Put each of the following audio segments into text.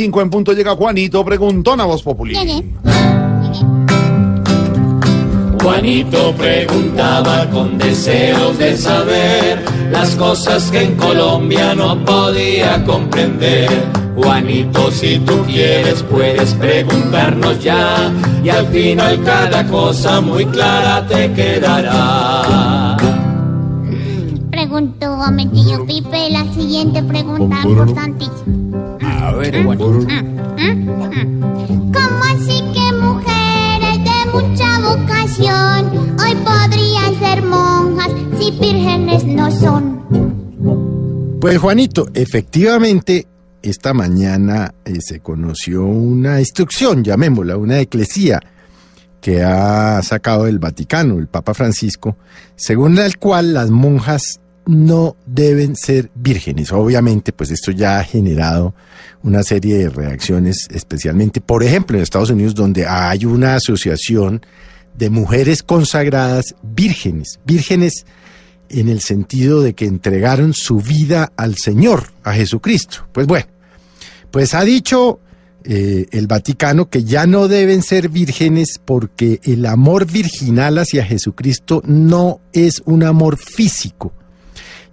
5 en punto llega Juanito, preguntón a Voz Populi. Juanito preguntaba con deseos de saber las cosas que en Colombia no podía comprender. Juanito, si tú quieres, puedes preguntarnos ya y al final cada cosa muy clara te quedará. Preguntó a mi tío Pipe la siguiente pregunta importantísima. A ver, Juanito. ¿Cómo así que mujeres de mucha vocación hoy podrían ser monjas si vírgenes no son? Pues Juanito, efectivamente, esta mañana eh, se conoció una instrucción, llamémosla, una eclesía que ha sacado el Vaticano, el Papa Francisco, según la cual las monjas no deben ser vírgenes. Obviamente, pues esto ya ha generado una serie de reacciones, especialmente, por ejemplo, en Estados Unidos, donde hay una asociación de mujeres consagradas vírgenes, vírgenes en el sentido de que entregaron su vida al Señor, a Jesucristo. Pues bueno, pues ha dicho eh, el Vaticano que ya no deben ser vírgenes porque el amor virginal hacia Jesucristo no es un amor físico.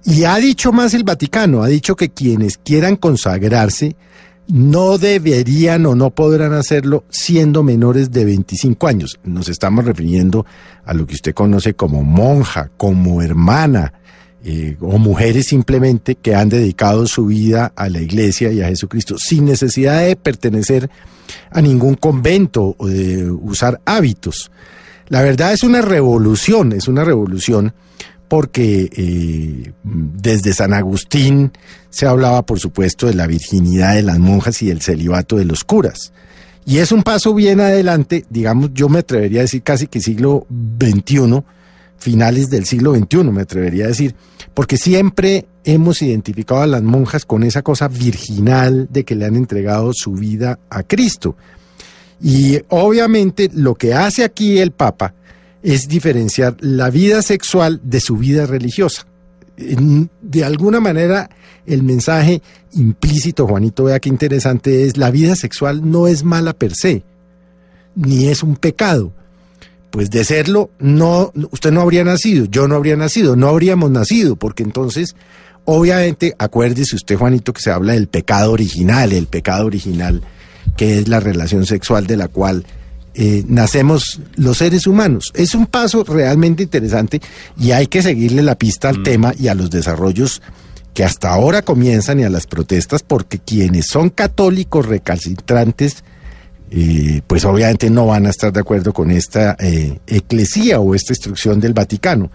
Y ha dicho más el Vaticano, ha dicho que quienes quieran consagrarse no deberían o no podrán hacerlo siendo menores de 25 años. Nos estamos refiriendo a lo que usted conoce como monja, como hermana, eh, o mujeres simplemente que han dedicado su vida a la iglesia y a Jesucristo sin necesidad de pertenecer a ningún convento o de usar hábitos. La verdad es una revolución, es una revolución porque eh, desde San Agustín se hablaba, por supuesto, de la virginidad de las monjas y del celibato de los curas. Y es un paso bien adelante, digamos, yo me atrevería a decir casi que siglo XXI, finales del siglo XXI, me atrevería a decir, porque siempre hemos identificado a las monjas con esa cosa virginal de que le han entregado su vida a Cristo. Y obviamente lo que hace aquí el Papa es diferenciar la vida sexual de su vida religiosa. De alguna manera, el mensaje implícito, Juanito, vea qué interesante es, la vida sexual no es mala per se, ni es un pecado. Pues de serlo, no, usted no habría nacido, yo no habría nacido, no habríamos nacido, porque entonces, obviamente, acuérdese usted, Juanito, que se habla del pecado original, el pecado original, que es la relación sexual de la cual eh, nacemos los seres humanos. Es un paso realmente interesante y hay que seguirle la pista al tema y a los desarrollos que hasta ahora comienzan y a las protestas porque quienes son católicos recalcitrantes eh, pues obviamente no van a estar de acuerdo con esta eh, eclesía o esta instrucción del Vaticano.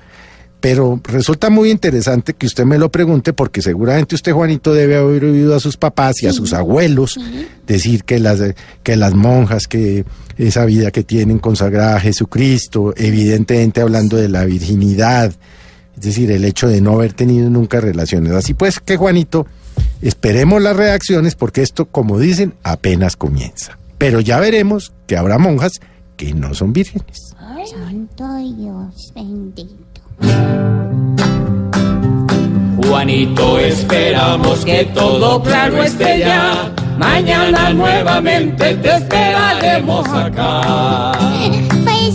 Pero resulta muy interesante que usted me lo pregunte porque seguramente usted, Juanito, debe haber oído a sus papás y a sus abuelos decir que las, que las monjas, que esa vida que tienen consagrada a Jesucristo, evidentemente hablando de la virginidad, es decir, el hecho de no haber tenido nunca relaciones. Así pues que, Juanito, esperemos las reacciones porque esto, como dicen, apenas comienza. Pero ya veremos que habrá monjas que no son vírgenes. Santo Dios bendito. Juanito, esperamos que todo claro esté ya. Mañana nuevamente te esperaremos acá. Pues,